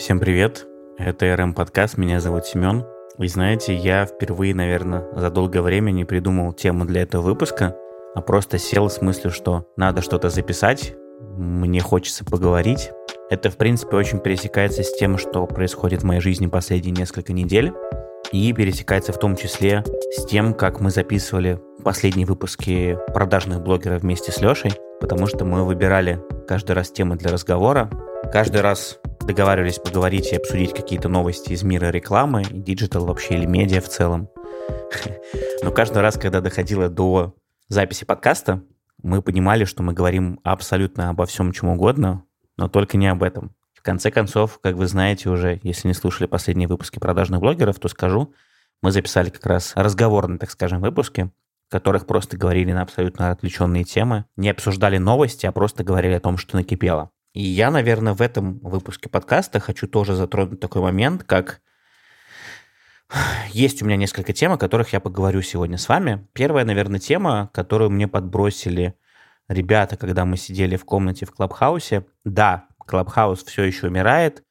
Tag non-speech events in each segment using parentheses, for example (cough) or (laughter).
Всем привет, это РМ подкаст, меня зовут Семен. И знаете, я впервые, наверное, за долгое время не придумал тему для этого выпуска, а просто сел с мыслью, что надо что-то записать, мне хочется поговорить. Это, в принципе, очень пересекается с тем, что происходит в моей жизни последние несколько недель, и пересекается в том числе с тем, как мы записывали последние выпуски продажных блогеров вместе с Лешей, потому что мы выбирали каждый раз темы для разговора, каждый раз договаривались поговорить и обсудить какие-то новости из мира рекламы, digital вообще или медиа в целом. (laughs) Но каждый раз, когда доходило до записи подкаста, мы понимали, что мы говорим абсолютно обо всем, чем угодно, но только не об этом. В конце концов, как вы знаете уже, если не слушали последние выпуски продажных блогеров, то скажу, мы записали как раз разговорные, так скажем, выпуски, в которых просто говорили на абсолютно отвлеченные темы, не обсуждали новости, а просто говорили о том, что накипело. И я, наверное, в этом выпуске подкаста хочу тоже затронуть такой момент, как (sighs) есть у меня несколько тем, о которых я поговорю сегодня с вами. Первая, наверное, тема, которую мне подбросили ребята, когда мы сидели в комнате в Клабхаусе. Да, Клабхаус все еще умирает,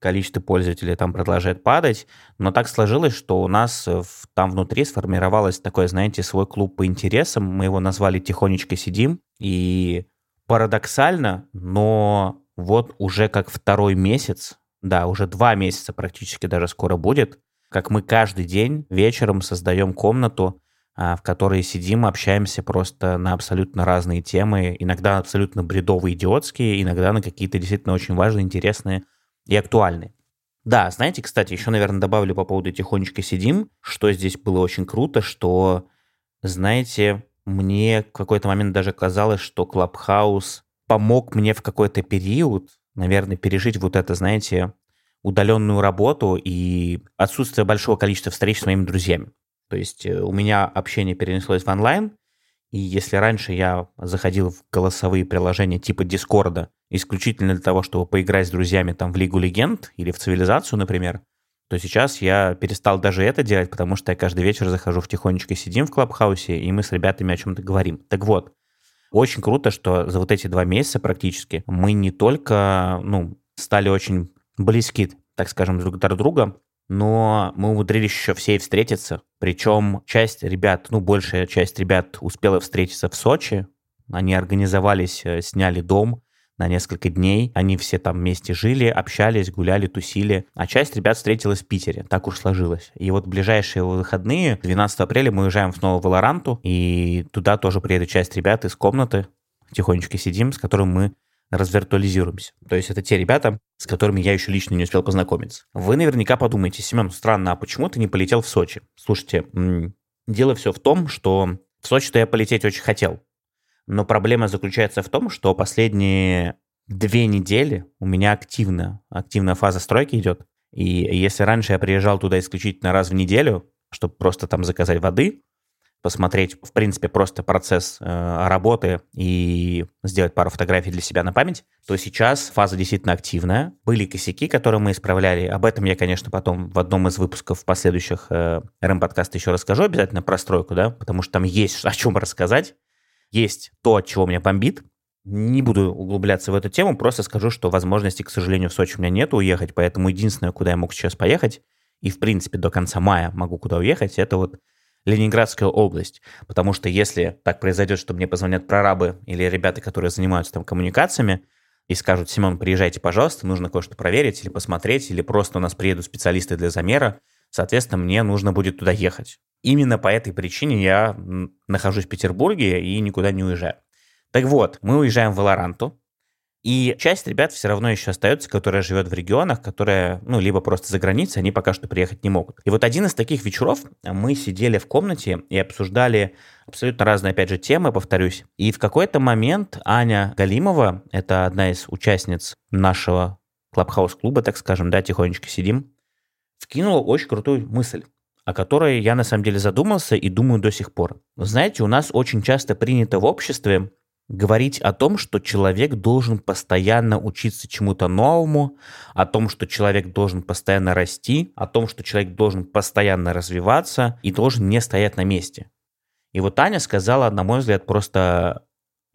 количество пользователей там продолжает падать, но так сложилось, что у нас там внутри сформировалось такой, знаете, свой клуб по интересам. Мы его назвали «Тихонечко сидим», и Парадоксально, но вот уже как второй месяц, да, уже два месяца практически даже скоро будет, как мы каждый день вечером создаем комнату, а, в которой сидим, общаемся просто на абсолютно разные темы, иногда абсолютно бредовые, идиотские, иногда на какие-то действительно очень важные, интересные и актуальные. Да, знаете, кстати, еще, наверное, добавлю по поводу «Тихонечко сидим», что здесь было очень круто, что, знаете, мне в какой-то момент даже казалось, что Клабхаус помог мне в какой-то период, наверное, пережить вот это, знаете, удаленную работу и отсутствие большого количества встреч с моими друзьями. То есть э, у меня общение перенеслось в онлайн, и если раньше я заходил в голосовые приложения типа Дискорда исключительно для того, чтобы поиграть с друзьями там в Лигу Легенд или в Цивилизацию, например, то сейчас я перестал даже это делать, потому что я каждый вечер захожу в тихонечко, сидим в Клабхаусе, и мы с ребятами о чем-то говорим. Так вот, очень круто, что за вот эти два месяца практически мы не только ну, стали очень близки, так скажем, друг друг друга, но мы умудрились еще все встретиться. Причем часть ребят, ну, большая часть ребят успела встретиться в Сочи. Они организовались, э, сняли дом, на несколько дней. Они все там вместе жили, общались, гуляли, тусили. А часть ребят встретилась в Питере. Так уж сложилось. И вот ближайшие выходные, 12 апреля, мы уезжаем снова в Валоранту. И туда тоже приедет часть ребят из комнаты. Тихонечко сидим, с которым мы развиртуализируемся. То есть это те ребята, с которыми я еще лично не успел познакомиться. Вы наверняка подумаете, Семен, странно, а почему ты не полетел в Сочи? Слушайте, дело все в том, что в Сочи-то я полететь очень хотел. Но проблема заключается в том, что последние две недели у меня активно, активная фаза стройки идет. И если раньше я приезжал туда исключительно раз в неделю, чтобы просто там заказать воды, посмотреть, в принципе, просто процесс э, работы и сделать пару фотографий для себя на память, то сейчас фаза действительно активная. Были косяки, которые мы исправляли. Об этом я, конечно, потом в одном из выпусков последующих э, РМ-подкаста еще расскажу обязательно про стройку, да, потому что там есть о чем рассказать. Есть то, от чего меня бомбит. Не буду углубляться в эту тему, просто скажу, что возможности, к сожалению, в Сочи у меня нет уехать, поэтому единственное, куда я мог сейчас поехать, и, в принципе, до конца мая могу куда уехать, это вот Ленинградская область. Потому что если так произойдет, что мне позвонят прорабы или ребята, которые занимаются там коммуникациями, и скажут, Симон, приезжайте, пожалуйста, нужно кое-что проверить или посмотреть, или просто у нас приедут специалисты для замера, соответственно, мне нужно будет туда ехать. Именно по этой причине я нахожусь в Петербурге и никуда не уезжаю. Так вот, мы уезжаем в Валоранту, и часть ребят все равно еще остается, которая живет в регионах, которые, ну, либо просто за границей, они пока что приехать не могут. И вот один из таких вечеров мы сидели в комнате и обсуждали абсолютно разные, опять же, темы, повторюсь. И в какой-то момент Аня Галимова, это одна из участниц нашего клабхаус-клуба, так скажем, да, тихонечко сидим, вкинула очень крутую мысль о которой я на самом деле задумался и думаю до сих пор. знаете, у нас очень часто принято в обществе говорить о том, что человек должен постоянно учиться чему-то новому, о том, что человек должен постоянно расти, о том, что человек должен постоянно развиваться и должен не стоять на месте. И вот Таня сказала, на мой взгляд, просто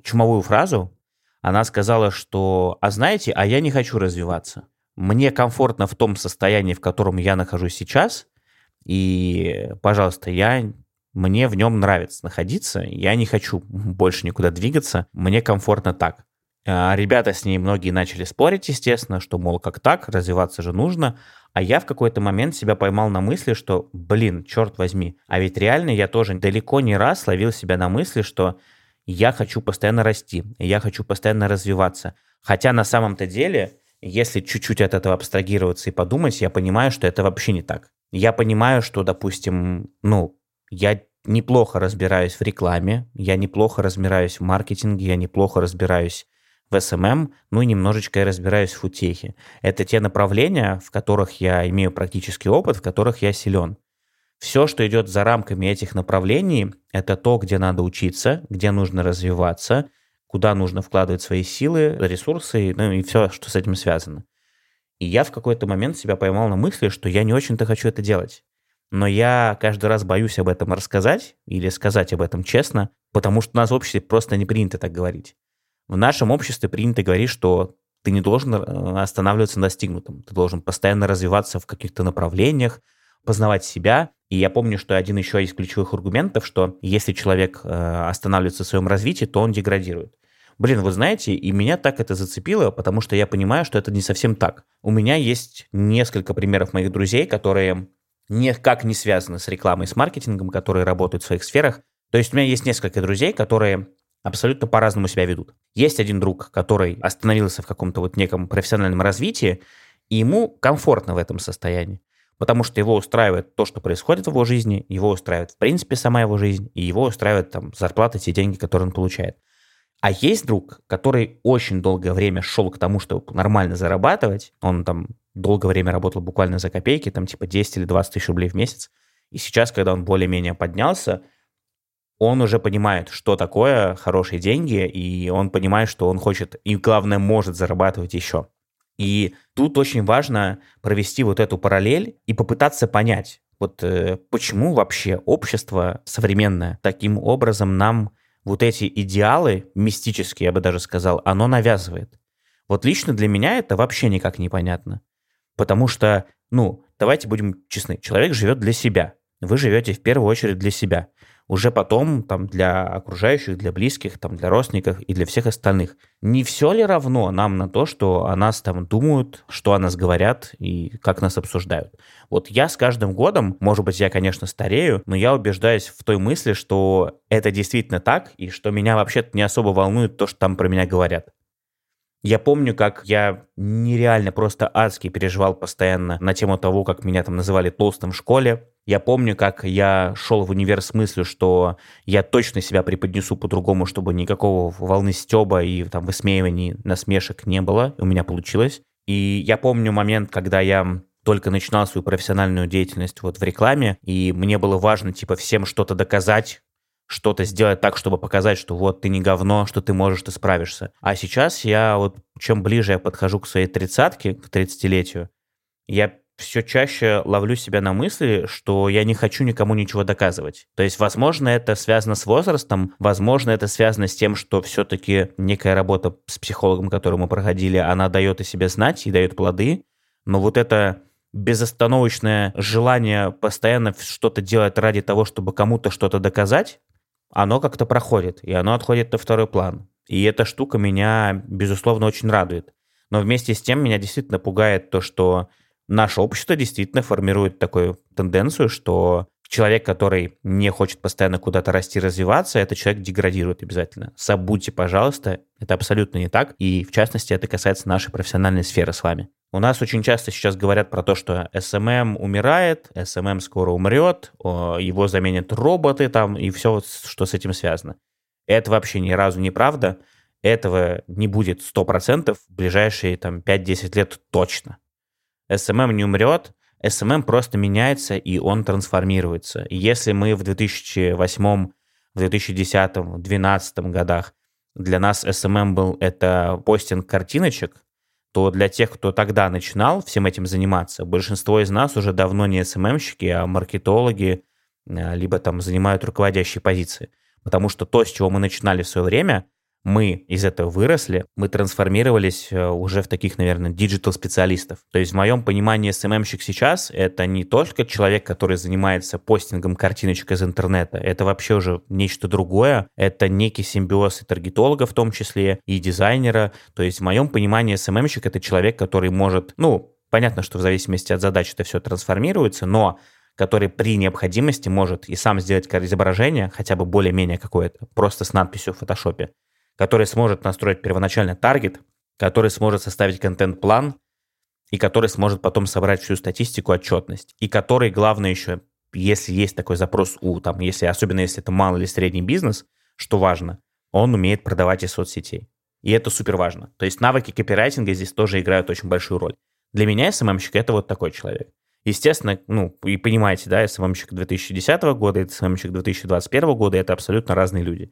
чумовую фразу. Она сказала, что, а знаете, а я не хочу развиваться. Мне комфортно в том состоянии, в котором я нахожусь сейчас, и, пожалуйста, я мне в нем нравится находиться, я не хочу больше никуда двигаться, мне комфортно так. А ребята с ней многие начали спорить, естественно, что, мол, как так, развиваться же нужно. А я в какой-то момент себя поймал на мысли, что, блин, черт возьми, а ведь реально я тоже далеко не раз ловил себя на мысли, что я хочу постоянно расти, я хочу постоянно развиваться. Хотя на самом-то деле, если чуть-чуть от этого абстрагироваться и подумать, я понимаю, что это вообще не так. Я понимаю, что, допустим, ну, я неплохо разбираюсь в рекламе, я неплохо разбираюсь в маркетинге, я неплохо разбираюсь в SMM, ну и немножечко я разбираюсь в утехе. Это те направления, в которых я имею практический опыт, в которых я силен. Все, что идет за рамками этих направлений, это то, где надо учиться, где нужно развиваться, куда нужно вкладывать свои силы, ресурсы, ну и все, что с этим связано. И я в какой-то момент себя поймал на мысли, что я не очень-то хочу это делать. Но я каждый раз боюсь об этом рассказать или сказать об этом честно, потому что у нас в обществе просто не принято так говорить. В нашем обществе принято говорить, что ты не должен э, останавливаться на достигнутом. Ты должен постоянно развиваться в каких-то направлениях, познавать себя. И я помню, что один еще из ключевых аргументов, что если человек э, останавливается в своем развитии, то он деградирует. Блин, вы знаете, и меня так это зацепило, потому что я понимаю, что это не совсем так. У меня есть несколько примеров моих друзей, которые никак не связаны с рекламой, с маркетингом, которые работают в своих сферах. То есть у меня есть несколько друзей, которые абсолютно по-разному себя ведут. Есть один друг, который остановился в каком-то вот неком профессиональном развитии, и ему комфортно в этом состоянии, потому что его устраивает то, что происходит в его жизни, его устраивает в принципе сама его жизнь, и его устраивает там зарплата, те деньги, которые он получает. А есть друг, который очень долгое время шел к тому, чтобы нормально зарабатывать, он там долгое время работал буквально за копейки, там типа 10 или 20 тысяч рублей в месяц, и сейчас, когда он более-менее поднялся, он уже понимает, что такое хорошие деньги, и он понимает, что он хочет, и главное, может зарабатывать еще. И тут очень важно провести вот эту параллель и попытаться понять, вот э, почему вообще общество современное таким образом нам вот эти идеалы, мистические, я бы даже сказал, оно навязывает. Вот лично для меня это вообще никак непонятно. Потому что, ну, давайте будем честны, человек живет для себя. Вы живете в первую очередь для себя уже потом там для окружающих, для близких, там для родственников и для всех остальных. Не все ли равно нам на то, что о нас там думают, что о нас говорят и как нас обсуждают? Вот я с каждым годом, может быть, я, конечно, старею, но я убеждаюсь в той мысли, что это действительно так, и что меня вообще-то не особо волнует то, что там про меня говорят. Я помню, как я нереально просто адски переживал постоянно на тему того, как меня там называли толстым в школе. Я помню, как я шел в универ с мыслью, что я точно себя преподнесу по-другому, чтобы никакого волны стеба и там высмеиваний, насмешек не было. У меня получилось. И я помню момент, когда я только начинал свою профессиональную деятельность вот в рекламе, и мне было важно, типа, всем что-то доказать, что-то сделать так, чтобы показать, что вот ты не говно, что ты можешь, ты справишься. А сейчас я вот, чем ближе я подхожу к своей тридцатке, к тридцатилетию, я все чаще ловлю себя на мысли, что я не хочу никому ничего доказывать. То есть, возможно, это связано с возрастом, возможно, это связано с тем, что все-таки некая работа с психологом, которую мы проходили, она дает о себе знать и дает плоды, но вот это безостановочное желание постоянно что-то делать ради того, чтобы кому-то что-то доказать, оно как-то проходит, и оно отходит на второй план. И эта штука меня, безусловно, очень радует. Но вместе с тем меня действительно пугает то, что наше общество действительно формирует такую тенденцию, что человек, который не хочет постоянно куда-то расти, развиваться, это человек деградирует обязательно. Забудьте, пожалуйста, это абсолютно не так. И в частности, это касается нашей профессиональной сферы с вами. У нас очень часто сейчас говорят про то, что SMM умирает, SMM скоро умрет, его заменят роботы там и все, что с этим связано. Это вообще ни разу не правда. Этого не будет 100% в ближайшие там 5-10 лет точно. SMM не умрет, SMM просто меняется и он трансформируется. И если мы в 2008, в 2010, 2012 годах для нас SMM был это постинг картиночек, то для тех, кто тогда начинал всем этим заниматься, большинство из нас уже давно не СММщики, а маркетологи, э, либо там занимают руководящие позиции. Потому что то, с чего мы начинали в свое время, мы из этого выросли, мы трансформировались э, уже в таких, наверное, digital-специалистов. То есть в моем понимании СММщик сейчас — это не только человек, который занимается постингом картиночек из интернета, это вообще уже нечто другое, это некий симбиоз и таргетолога в том числе, и дизайнера. То есть в моем понимании СММщик — это человек, который может, ну, понятно, что в зависимости от задач это все трансформируется, но который при необходимости может и сам сделать изображение, хотя бы более-менее какое-то, просто с надписью в фотошопе, который сможет настроить первоначально таргет, который сможет составить контент-план, и который сможет потом собрать всю статистику, отчетность, и который, главное еще, если есть такой запрос у, там, если, особенно если это малый или средний бизнес, что важно, он умеет продавать из соцсетей. И это супер важно. То есть навыки копирайтинга здесь тоже играют очень большую роль. Для меня СММщик — это вот такой человек. Естественно, ну, и понимаете, да, СММщик 2010 года и СММщик 2021 года — это абсолютно разные люди.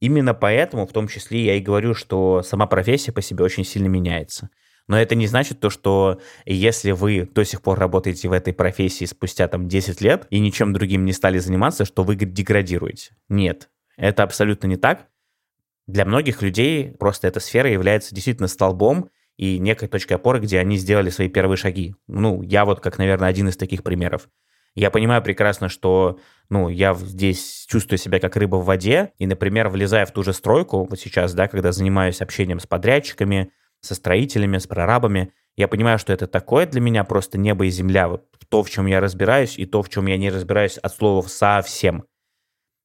Именно поэтому, в том числе, я и говорю, что сама профессия по себе очень сильно меняется. Но это не значит то, что если вы до сих пор работаете в этой профессии спустя там 10 лет и ничем другим не стали заниматься, что вы деградируете. Нет, это абсолютно не так. Для многих людей просто эта сфера является действительно столбом и некой точкой опоры, где они сделали свои первые шаги. Ну, я вот как, наверное, один из таких примеров. Я понимаю прекрасно, что ну, я здесь чувствую себя как рыба в воде, и, например, влезая в ту же стройку, вот сейчас, да, когда занимаюсь общением с подрядчиками, со строителями, с прорабами, я понимаю, что это такое для меня просто небо и земля, вот то, в чем я разбираюсь, и то, в чем я не разбираюсь от слова совсем.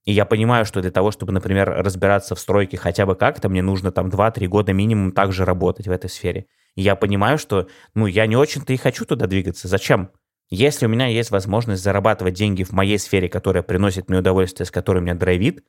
И я понимаю, что для того, чтобы, например, разбираться в стройке хотя бы как-то, мне нужно там 2-3 года минимум также работать в этой сфере. И я понимаю, что, ну, я не очень-то и хочу туда двигаться. Зачем? Если у меня есть возможность зарабатывать деньги в моей сфере, которая приносит мне удовольствие, с которой меня драйвит,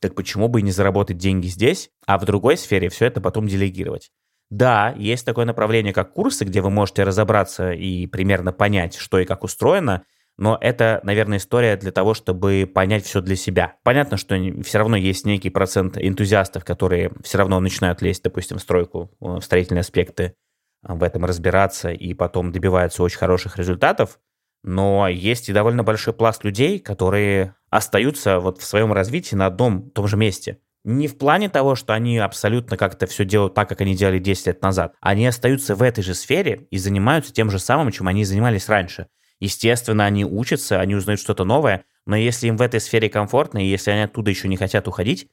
так почему бы и не заработать деньги здесь, а в другой сфере все это потом делегировать? Да, есть такое направление, как курсы, где вы можете разобраться и примерно понять, что и как устроено, но это, наверное, история для того, чтобы понять все для себя. Понятно, что все равно есть некий процент энтузиастов, которые все равно начинают лезть, допустим, в стройку, в строительные аспекты, в этом разбираться и потом добиваются очень хороших результатов. Но есть и довольно большой пласт людей, которые остаются вот в своем развитии на одном том же месте. Не в плане того, что они абсолютно как-то все делают так, как они делали 10 лет назад. Они остаются в этой же сфере и занимаются тем же самым, чем они занимались раньше. Естественно, они учатся, они узнают что-то новое, но если им в этой сфере комфортно, и если они оттуда еще не хотят уходить,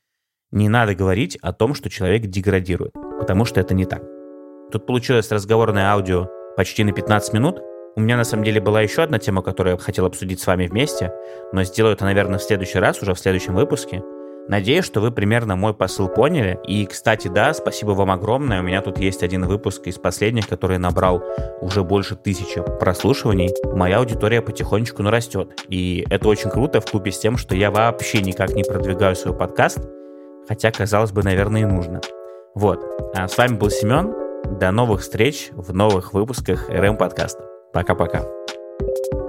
не надо говорить о том, что человек деградирует, потому что это не так. Тут получилось разговорное аудио почти на 15 минут. У меня на самом деле была еще одна тема, которую я хотел обсудить с вами вместе, но сделаю это, наверное, в следующий раз, уже в следующем выпуске. Надеюсь, что вы примерно мой посыл поняли. И, кстати, да, спасибо вам огромное. У меня тут есть один выпуск из последних, который набрал уже больше тысячи прослушиваний. Моя аудитория потихонечку нарастет. И это очень круто в купе с тем, что я вообще никак не продвигаю свой подкаст, хотя, казалось бы, наверное, и нужно. Вот. А с вами был Семен. До новых встреч в новых выпусках РМ подкаста. Пока-пока. thank you